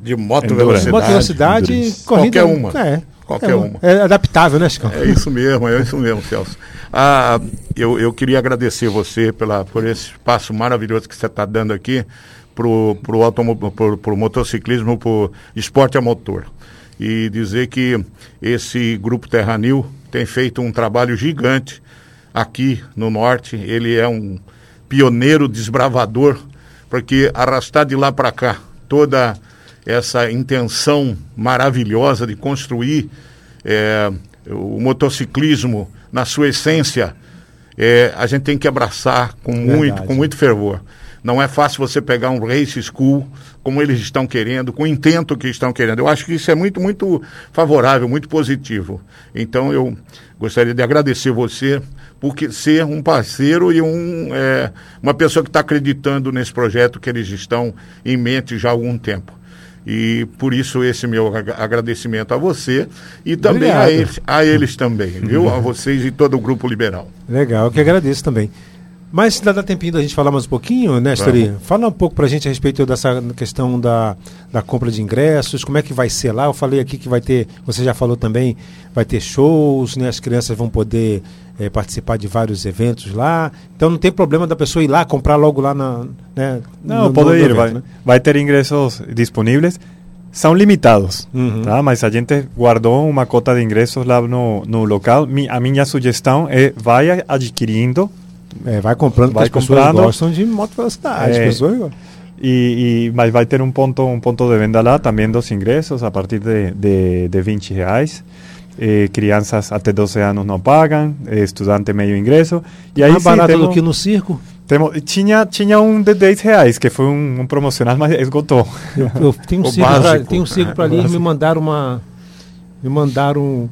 De moto velocidade. moto velocidade, Endurance. corrida. Qualquer uma. É, Qualquer é, uma. É adaptável, né, Chicão? É isso mesmo, é isso mesmo, Celso. Ah, eu, eu queria agradecer você pela, por esse espaço maravilhoso que você está dando aqui pro, pro, automo, pro, pro motociclismo, pro esporte a motor. E dizer que esse grupo Terranil tem feito um trabalho gigante aqui no norte. Ele é um pioneiro desbravador, porque arrastar de lá para cá toda essa intenção maravilhosa de construir é, o motociclismo na sua essência, é, a gente tem que abraçar com muito, Verdade. com muito fervor. Não é fácil você pegar um race school como eles estão querendo, com o intento que estão querendo. Eu acho que isso é muito, muito favorável, muito positivo. Então eu gostaria de agradecer você por ser um parceiro e um, é, uma pessoa que está acreditando nesse projeto que eles estão em mente já há algum tempo. E por isso esse meu ag- agradecimento a você e também a eles, a eles também, viu? A vocês e todo o grupo liberal. Legal, eu que agradeço também. Mas dá, dá tempinho da gente falar mais um pouquinho, né, Stori? Fala um pouco pra gente a respeito dessa questão da, da compra de ingressos, como é que vai ser lá? Eu falei aqui que vai ter, você já falou também, vai ter shows, né? As crianças vão poder eh, participar de vários eventos lá. Então não tem problema da pessoa ir lá, comprar logo lá na. Né, Não, no- pode no ir, evento, vai, né? vai ter ingressos disponíveis. São limitados, Uhum. tá? mas a gente guardou uma cota de ingressos lá no, no local. A minha sugestão é vai adquirindo É, vai comprando, Vai porque as pessoas comprando. gostam de moto velocidade. É. As pessoas e, e mas vai ter um ponto um ponto de venda lá também dos ingressos a partir de, de, de 20 reais. Eh, crianças até 12 anos não pagam, eh, estudante meio ingresso. E aí Mais sim, barato do temos- que no circo. temos- tinha, tinha um de 10 reais, que foi um, um promocional, mas esgotou. Eu, eu tenho um circo pra, tem um circo pra ali, me mandaram uma. Me mandaram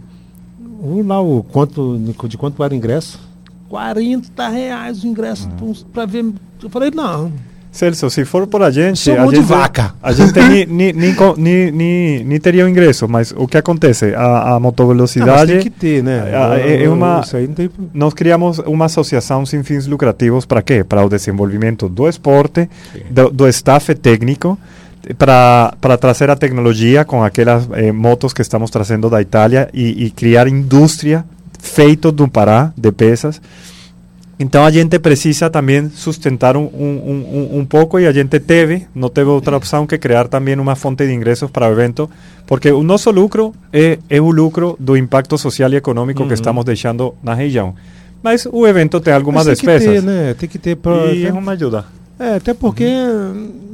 um, lá o quanto, de quanto era o ingresso. 40 reais o ingresso uns- pra ver. Eu falei, não. Celso, se for por a gente, a gente, vaca. a gente co- ni, ni, ni teria o ingresso, mas o que acontece? A, a Ah, mas motovelocidade, tem que ter, né? Ah, é- é uma- Isso aí não tem. nós criamos uma associação sem fins lucrativos para quê? Para o desenvolvimento do esporte, do, do staff técnico, para para trazer a tecnologia com aquelas eh, motos que estamos trazendo da Itália e, e criar indústria feito do Pará de peças. Então a gente precisa também sustentar um, um, um, um pouco e a gente teve, não teve outra opção que criar também uma fonte de ingressos para o evento, porque o nosso lucro é, é o lucro do impacto social e econômico Uhum. que estamos deixando na região. Mas o evento tem algumas Mas tem despesas que ter, né? Tem que ter pra. e é uma ajuda. É, até porque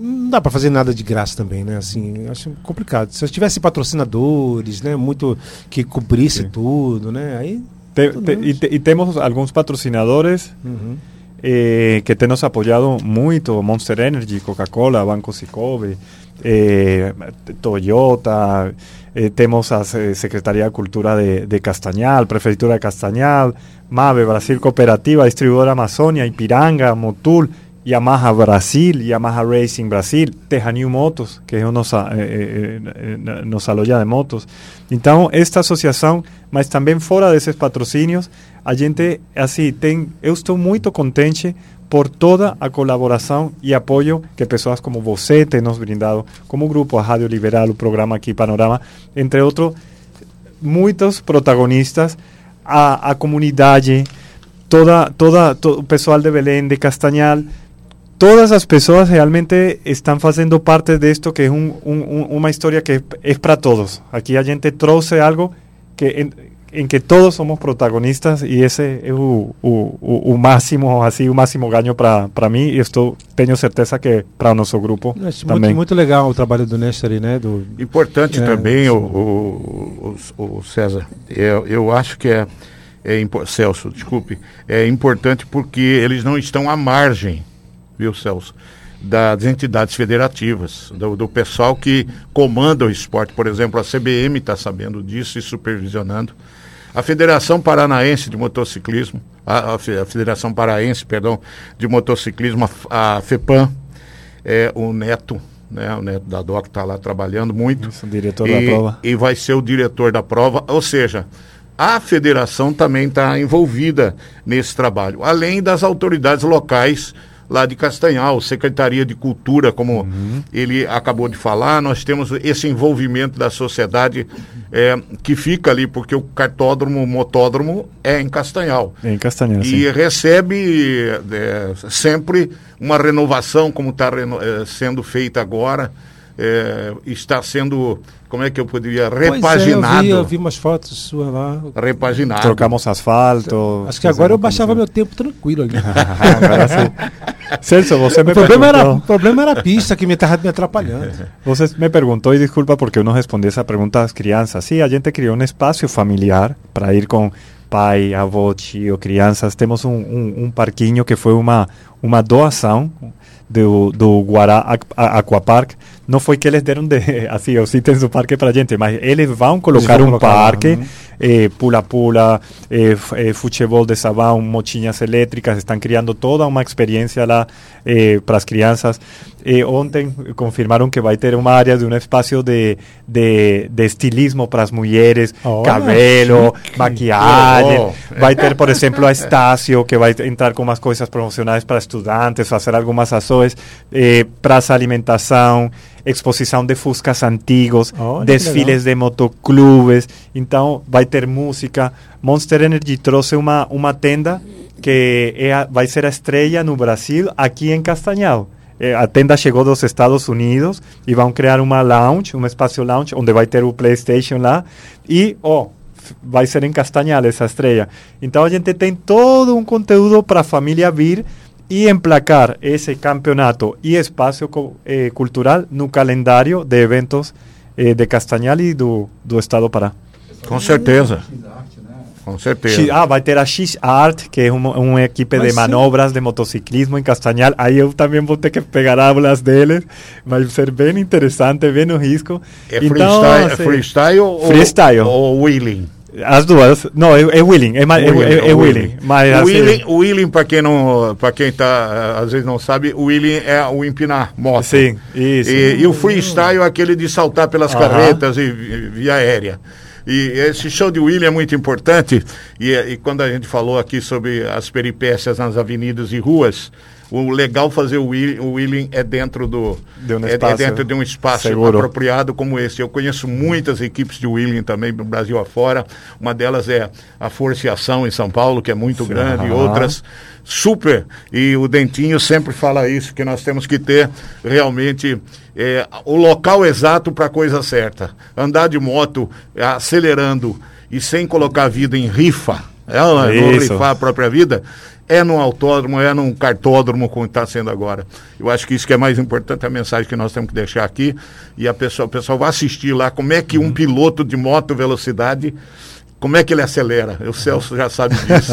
não dá pra fazer nada de graça também, né? Assim, acho complicado. Se eu tivesse patrocinadores, né? Muito que cobrisse tudo, né? Aí. Te- Tudo te- e, te- e temos alguns patrocinadores uhum. eh, que têm nos apoiado muito, Monster Energy, Coca-Cola, Banco Sicobe, eh, Toyota, eh, temos a Se- Secretaría de Cultura de, de Castañal, Prefeitura de Castañal, MAVE, Brasil Cooperativa, Distribuidora Amazônia, Ipiranga, Motul, Yamaha Brasil, Yamaha Racing Brasil, Tejanil Motos, que é a nossa, eh, eh, eh, nossa loja de motos. Então, esta associação, mas também fora desses patrocínios, a gente, assim, tem, eu estou muito contente por toda a colaboração e apoio que pessoas como você têm nos brindado, como o Grupo a Rádio Liberal, o programa aqui Panorama, entre outros, muitos protagonistas, a, a comunidade, toda, toda, todo o pessoal de Belém, de Castañal, todas as pessoas realmente estão fazendo parte disto, que é um, um, um- uma história que é para todos. Aqui a gente trouxe algo que em, em que todos somos protagonistas e esse é o, o, o, o máximo, assim, o máximo ganho para mim e estou, tenho certeza que para o nosso grupo também. muito, muito legal o trabalho do Nestor né? Do, Importante É, também, o, o, o- o César, eu, eu acho que é, é Celso, desculpe, é importante porque eles não estão à margem, viu, Celso, das entidades federativas, do, do pessoal que comanda o esporte. Por exemplo, a CBM está sabendo disso e supervisionando. A Federação Paranaense de Motociclismo, a, a Fe- a Federação Paraense, perdão, de Motociclismo, a, a FEPAM, é, o Neto, né, o Neto da DOC está lá trabalhando muito. Isso, diretor e, da prova. E vai ser o diretor da prova, ou seja, a federação também está envolvida nesse trabalho, além das autoridades locais lá de Castanhal, Secretaria de Cultura, como ele acabou de falar, nós temos esse envolvimento da sociedade é, que fica ali, porque o cartódromo, o motódromo é em Castanhal. Em Castanhal, E sim. recebe é, sempre uma renovação, como está sendo feita agora. É, está sendo, como é que eu poderia, repaginado. Pois é, eu, vi, eu vi umas fotos suas lá. Repaginado. Trocamos asfalto. Acho que agora eu baixava meu tempo tranquilo ali. Agora sim. Celso, você me o, problema era, perguntou- o problema era a pista que me estava me atrapalhando. Você me perguntou, e desculpa porque eu não respondi essa pergunta às crianças. Sim, a gente criou um espaço familiar para ir com pai, avô, tio, crianças. Temos um, um, um parquinho que foi uma, uma doação do, do Guará Aquapark. Não foi que eles deram de, assim, os itens do parque para gente, mas eles vão colocar vão um colocar parque? Eh, pula-pula, eh, f- eh, futebol de sabão, motinhas elétricas, estão criando toda uma experiência lá eh, para as crianças. Eh, ontem confirmaram que vai ter uma área de um espaço de, de, de estilismo para as mulheres, Olha, cabelo, maquiagem. Oh, Vai ter, por exemplo, a Estácio, que vai entrar com umas coisas promocionais para estudantes, fazer algumas ações, eh, praça alimentação, exposição de fuscas antigos, que desfiles de motoclubes. Então, vai ter música. Monster Energy trouxe uma, uma tenda que é a- vai ser a estreia no Brasil, aqui em Castanhal. Eh, a tenda chegou dos Estados Unidos e vão criar uma lounge, um espaço lounge, onde vai ter o PlayStation lá. E, ó, f- vai ser em Castanhal essa estreia. Então a gente tem todo um conteúdo para a família vir e emplacar esse campeonato e espaço eh, cultural no calendário de eventos eh, de Castanhal e do, do Estado do Pará. Com certeza. Com certeza. Ah, vai ter a X-Art, que é uma, uma equipe Mas de sim. manobras de motociclismo em Castanhal. Aí eu também vou ter que pegar aulas deles. Vai ser bem interessante, bem no risco. É freestyle, é assim, freestyle ou, Freestyle. ou wheeling? As duas. Não, é, é wheeling. É, é, Wheeling, é, é o wheeling. Mas, assim, wheeling, wheeling para quem não, para quem tá, às vezes não sabe, o wheeling é o empinar moto. Sim, isso. E, e o freestyle é aquele de saltar pelas Aham. carretas e, vi- via aérea. E esse show de wheeling é muito importante. E, e quando a gente falou aqui sobre as peripécias nas avenidas e ruas, o legal fazer o wheeling, o wheeling é dentro do De um é- é, espaço dentro de um espaço seguro. apropriado como esse. Eu conheço muitas equipes de wheeling também no Brasil afora. Uma delas é a Força e Ação em São Paulo, que é muito grande, e outras super. E o Dentinho sempre fala isso, que nós temos que ter realmente é, o local exato para a coisa certa. Andar de moto é, acelerando e sem colocar a vida em rifa, é, não rifar a própria vida, é num autódromo, é num cartódromo, como está sendo agora. Eu acho que isso que é mais importante, a mensagem que nós temos que deixar aqui. E a pessoa, o pessoal vai assistir lá como é que um piloto de moto velocidade, como é que ele acelera. O Celso já sabe disso.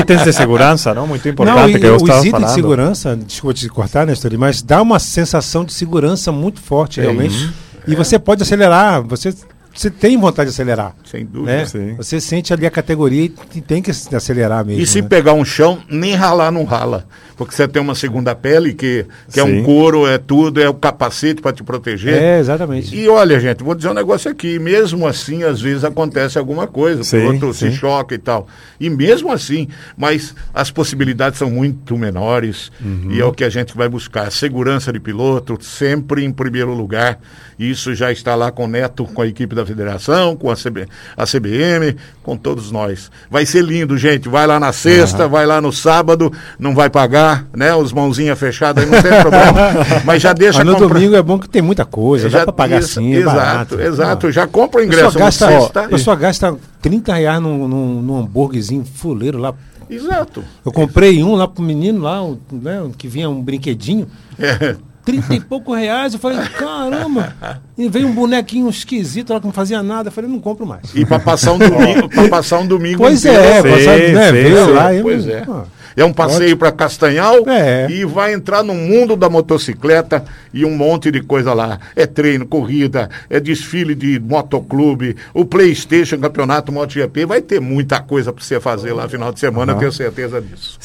Itens de segurança, não? Muito importante Não, e, que eu os itens falando. de segurança, desculpa te cortar, Nestor, mas dá uma sensação de segurança muito forte, realmente. E você pode acelerar, você, você tem vontade de acelerar. Sem dúvida. Né? Sim. Você sente ali a categoria e tem que acelerar mesmo. E se né? pegar um chão, nem ralar não rala. Porque você tem uma segunda pele, que, que é um couro, é tudo, é o capacete para te proteger. É, exatamente. E olha, gente, vou dizer um negócio aqui. Mesmo assim, às vezes acontece alguma coisa, o Sim, piloto se sim. choca e tal. E mesmo assim, mas as possibilidades são muito menores. Uhum. E é o que a gente vai buscar. Segurança de piloto, sempre em primeiro lugar. Isso já está lá com o Neto, com a equipe da federação, com a, CB, a CBM, com todos nós. Vai ser lindo, gente. Vai lá na sexta, vai lá no sábado, não vai pagar, né? Os mãozinhas fechadas aí não tem problema. Mas já deixa Mas no domingo é bom que tem muita coisa, dá pra pagar isso, sim, é Exato, barato. exato. Já compra o ingresso na gasta, sexta. a pessoa gasta 30 reais num, num, num hambúrguerzinho fuleiro lá. Exato. Eu comprei um lá pro menino lá, um, né, que vinha um brinquedinho. É. 30 e pouco reais. Eu falei, caramba. E veio um bonequinho esquisito lá que não fazia nada. Eu falei, não compro mais. E para passar um domingo, para passar um domingo Pois inteiro, é, Sim, passar, né, veio sim. lá. eu- Pois é. ah, É um passeio para Castanhal É. e vai entrar no mundo da motocicleta e um monte de coisa lá. É treino, corrida, é desfile de motoclube, o PlayStation, campeonato MotoGP. Vai ter muita coisa para você fazer lá no final de semana, eu tenho certeza disso.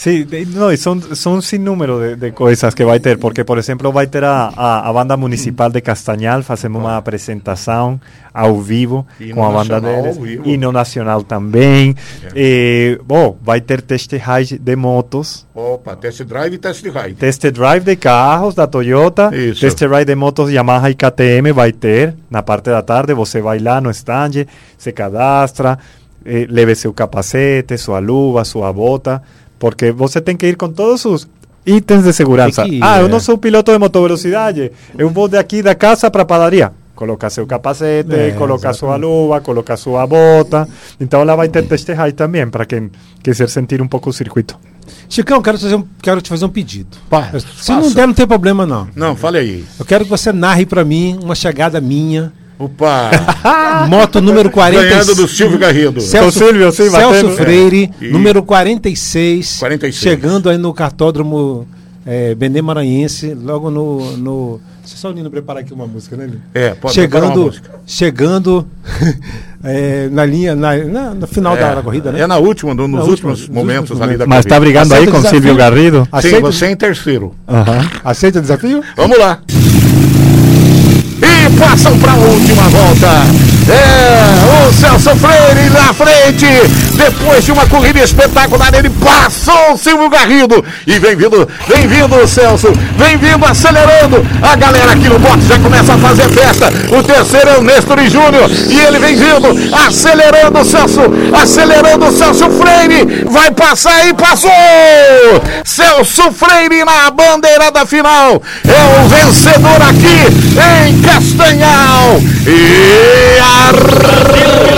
No, y son, son un sinnúmero de, de cosas que va a ter, porque, por ejemplo, va a ter a, a, a banda municipal de Castañal, hacemos uma apresentação ao vivo Hino com a banda deles, hino nacional também. Eh, bom, vai ter teste de motos, Opa, test drive e test ride. test drive de carros da Toyota, Isso. test ride de motos Yamaha e KTM vai ter na parte da tarde. Você vai lá no stand, se cadastra, eh, leve seu capacete, sua luva, sua bota, porque você tem que ir com todos os itens de segurança. Tem que ir, ah, eu não sou piloto de motovelocidade, eu vou daqui da casa para a padaria. Colocar seu capacete, É, colocar sua luva, colocar sua bota. Então ela vai ter teste ride também, para quem quiser sentir um pouco o circuito. Chicão, quero, te fazer um, quero te fazer um pedido. Pá, Se não der, não tem problema não. Não, fale aí. Eu quero que você narre pra mim uma chegada minha. Opa, Moto número 40. ganhando do Silvio Garrido. Celso, Silvio, Celso batendo. Freire, É. número 46, 46. Chegando aí no cartódromo é, Bené Maranhense, logo no, no Deixa só o Nino preparar aqui uma música, né, Nino? É, pode preparar uma chegando, música. chegando é, na linha, na, na- no final da, da corrida, né? É na última, no- nos Na últimos nos momentos últimos ali da Mas corrida. está brigando Aceita aí o com desafio? Silvio Garrido. Sim, Aceita, você é em terceiro. Ajá. aceita o desafio? Vamos lá. E passam para a última volta. É, o Celso Freire na frente. Depois de uma corrida espetacular, ele passou o Silvio Garrido. E vem vindo, vem vindo Celso. Vem vindo acelerando. A galera aqui no bote já começa a fazer festa. O terceiro é o Nestor Júnior. E ele vem vindo, acelerando Celso. Acelerando Celso Freire. Vai passar e passou. Celso Freire na bandeira da final. É o vencedor aqui em Castanhal. E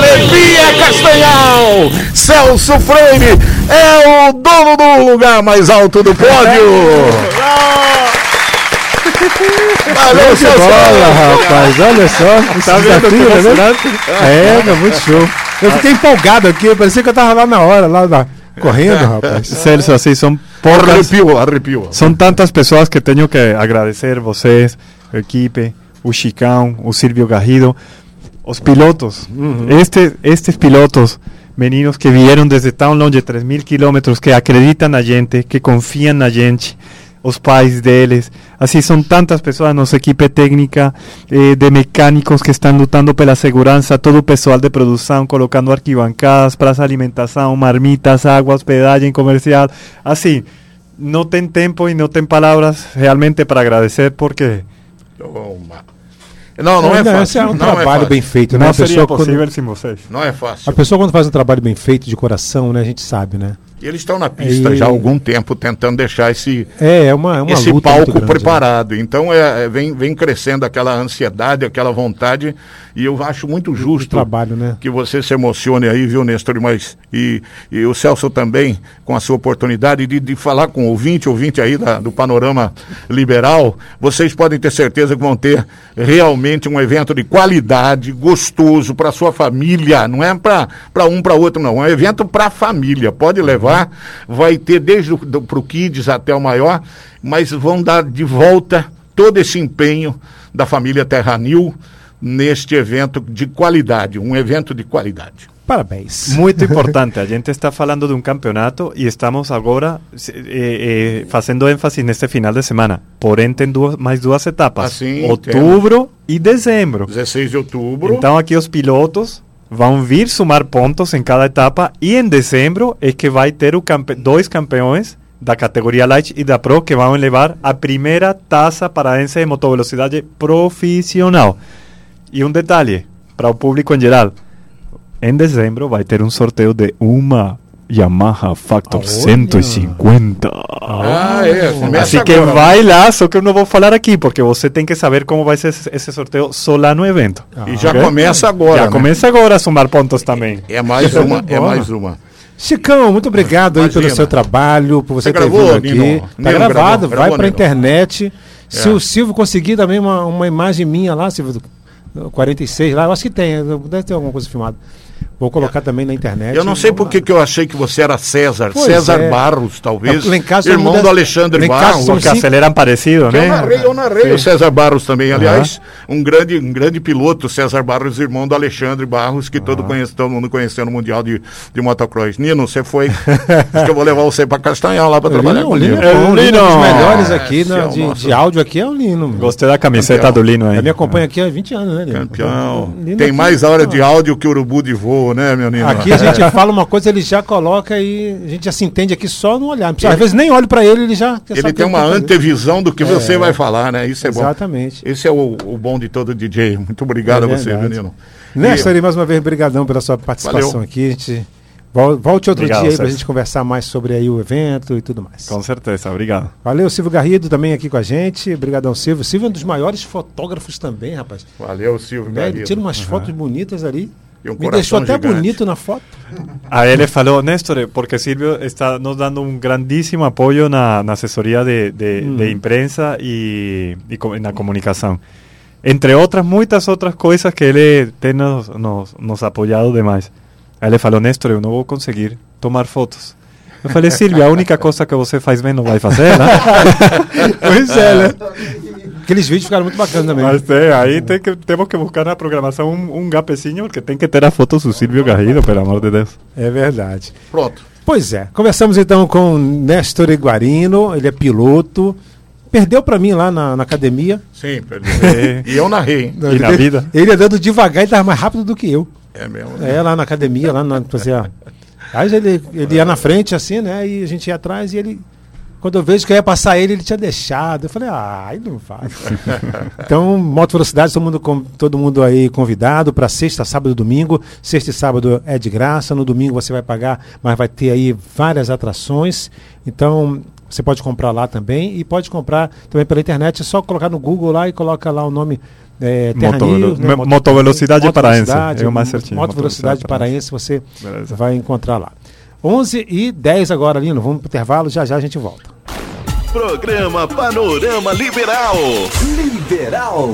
arrepia Castanhal. Celso Freire é o dono do lugar mais alto do pódio. Valeu, Que bola, rapaz, olha só. Tá vendo né? É, meu, muito show. Eu fiquei empolgado aqui, parecia que eu tava lá na hora, lá na- correndo, rapaz. Celso, así son pocas, Arrepiou, arrepiou. São tantas pessoas que tenho que agradecer vocês, a equipe, o Chicão, o Silvio Garrido, os pilotos. Este, estes pilotos, meninos que vieram desde tão longe, 3 mil quilômetros, que acreditam na gente, que confiam na gente, os pais deles. Assim, são tantas pessoas, nossa equipe técnica, eh, de mecânicos que estão lutando pela segurança, todo o pessoal de produção, colocando arquibancadas, praça alimentação, marmitas, água, hospedagem comercial. Assim, não tem tempo e não tem palavras realmente para agradecer, porque. Não, não é Esse fácil. é um não trabalho é bem feito, né? não A seria pessoa, quando, possível sem vocês. Não é fácil. a pessoa quando faz um trabalho bem feito de coração, né? A gente sabe, né? E eles estão na pista E- já há algum tempo tentando deixar esse, É, é uma, é uma esse palco grande, né? preparado. Então é, é- vem, vem crescendo aquela ansiedade, aquela vontade. E eu acho muito O justo trabalho, né? que você se emocione aí, viu, Nestor? Mas e, e o Celso também, com a sua oportunidade de, de falar com o ouvinte, ouvinte aí da- do panorama liberal, vocês podem ter certeza que vão ter realmente um evento de qualidade, gostoso para sua família. Não é para um para outro, não. É um evento para a família. Pode levar, vai ter desde para o Kids até o maior, mas vão dar de volta todo esse empenho da família Terranil neste evento de qualidade, um evento de qualidade. Parabéns. Muito importante, a gente está falando de um campeonato e estamos agora eh, eh, fazendo ênfase neste final de semana. Porém, tem duas, mais duas etapas: Ah, sim, outubro e dezembro. 16 de outubro. Então, aqui os pilotos vão vir somar pontos em cada etapa e em dezembro é que vai ter o campe dois campeões da categoria Light e da Pro que vão levar a primeira taça paraense de motovelocidade profissional. E um detalhe para o público em geral: em dezembro vai ter um sorteio de uma Yamaha Factor Olha. 150. Ah, é. Começa Assim que agora. vai lá, só que eu não vou falar aqui, porque você tem que saber como vai ser esse- sorteio só lá no evento. E já Ok? começa agora. Já né? começa agora a somar pontos também. É mais uma, é mais uma. Chicão, muito obrigado aí Imagina. pelo seu trabalho, por você, Você ter gravou, vindo aqui. Nino? Tá Nino gravado, gravou, vai gravou, pra Nino? internet. Se É. o Silvio conseguir também uma, uma imagem minha lá, Silvio, do 46 lá, eu acho que tem, deve ter alguma coisa filmada. Vou colocar também na internet. Eu não sei Vamos por que que eu achei que você era César. Pois César é. Barros, talvez. Casa irmão do é- Alexandre lá em casa Barros. Porque aceleram parecido, Que Eu né? narrei, eu narrei Sim. o César Barros também. Aliás, um grande, um grande piloto, César Barros, irmão do Alexandre Barros, que todo, conhece, todo mundo conheceu no Mundial de, de Motocross. Nino, você foi. Acho que eu vou levar você para Castanhal lá para O trabalhar Lino, com o Lino é Lino é um dos Lino. melhores aqui na- é de, nosso- de áudio aqui é o Lino. meu. Gostei da camiseta Campeão. do Lino aí. Ele me acompanha aqui há 20 anos, né, Lino? Campeão. Lino Tem aqui- mais hora de áudio que urubu de voo, né, meu Nino? Aqui a gente fala uma coisa, ele já coloca e a gente já se entende aqui só no olhar. Precisa- Às vezes nem olho pra ele, ele já. já Ele tem uma antevisão do que você vai falar, né? Isso é bom. Exatamente. Esse é o, o bom de todo DJ. Muito obrigado É a você, menino. Néstor, mais uma vez, brigadão pela sua participação Valeu. aqui. A gente vol- volte outro Obrigado, dia aí pra Sérgio. gente conversar mais sobre aí o evento e tudo mais. Com certeza, obrigado. Valeu, Silvio Garrido também aqui com a gente. Obrigadão, Silvio. Silvio é um dos maiores fotógrafos também, rapaz. Valeu, Silvio Né? Ele Garrido. tira umas fotos bonitas ali. E um Me deixou até gigante. bonito na foto. A ele falou, Néstor, porque Silvio está nos dando um grandíssimo apoio na, na assessoria de, de, de imprensa e, e na comunicação. Entre outras, muitas outras coisas que ele tem nos, nos, nos apoiado demais. Aí ele falou, Néstor, eu não vou conseguir tomar fotos. Eu falei, Silvio, a única coisa que você faz bem não vai fazer, né? Pois é, né? Aqueles vídeos ficaram muito bacanas também. Mas tem, aí tem que, temos que buscar na programação um, um gapezinho, porque tem que ter a foto do Silvio Garrido, pelo amor de Deus. É verdade. Pronto. Pois é, conversamos então com Néstor Iguarino, ele é piloto. Perdeu pra mim lá na, na academia. Sim, perdeu. E eu narrei, hein? E na vida? Ele andando devagar e tava mais rápido do que eu. É mesmo. né? É, lá na academia, lá na. Fazia... Aí ele, ele ia na frente, assim, né? E a gente ia atrás e ele. Quando eu vejo que eu ia passar ele, ele tinha deixado. Eu falei, ah, aí não vai. então, Moto Velocidade, todo mundo, todo mundo aí convidado para sexta, sábado e domingo. Sexta e sábado é de graça, no domingo você vai pagar, mas vai ter aí várias atrações. Então, você pode comprar lá também e pode comprar também pela internet. É só colocar no Google lá e coloca lá o nome. É, Motovelo- News, Me- Motovelocidade Moto Paraense, é o mais certinho, Moto Velocidade Motovelocidade Paraense, você Beleza. vai encontrar lá. 11 e 10 agora, Lino. Vamos pro intervalo, já já a gente volta. Programa Panorama Liberal. Liberal.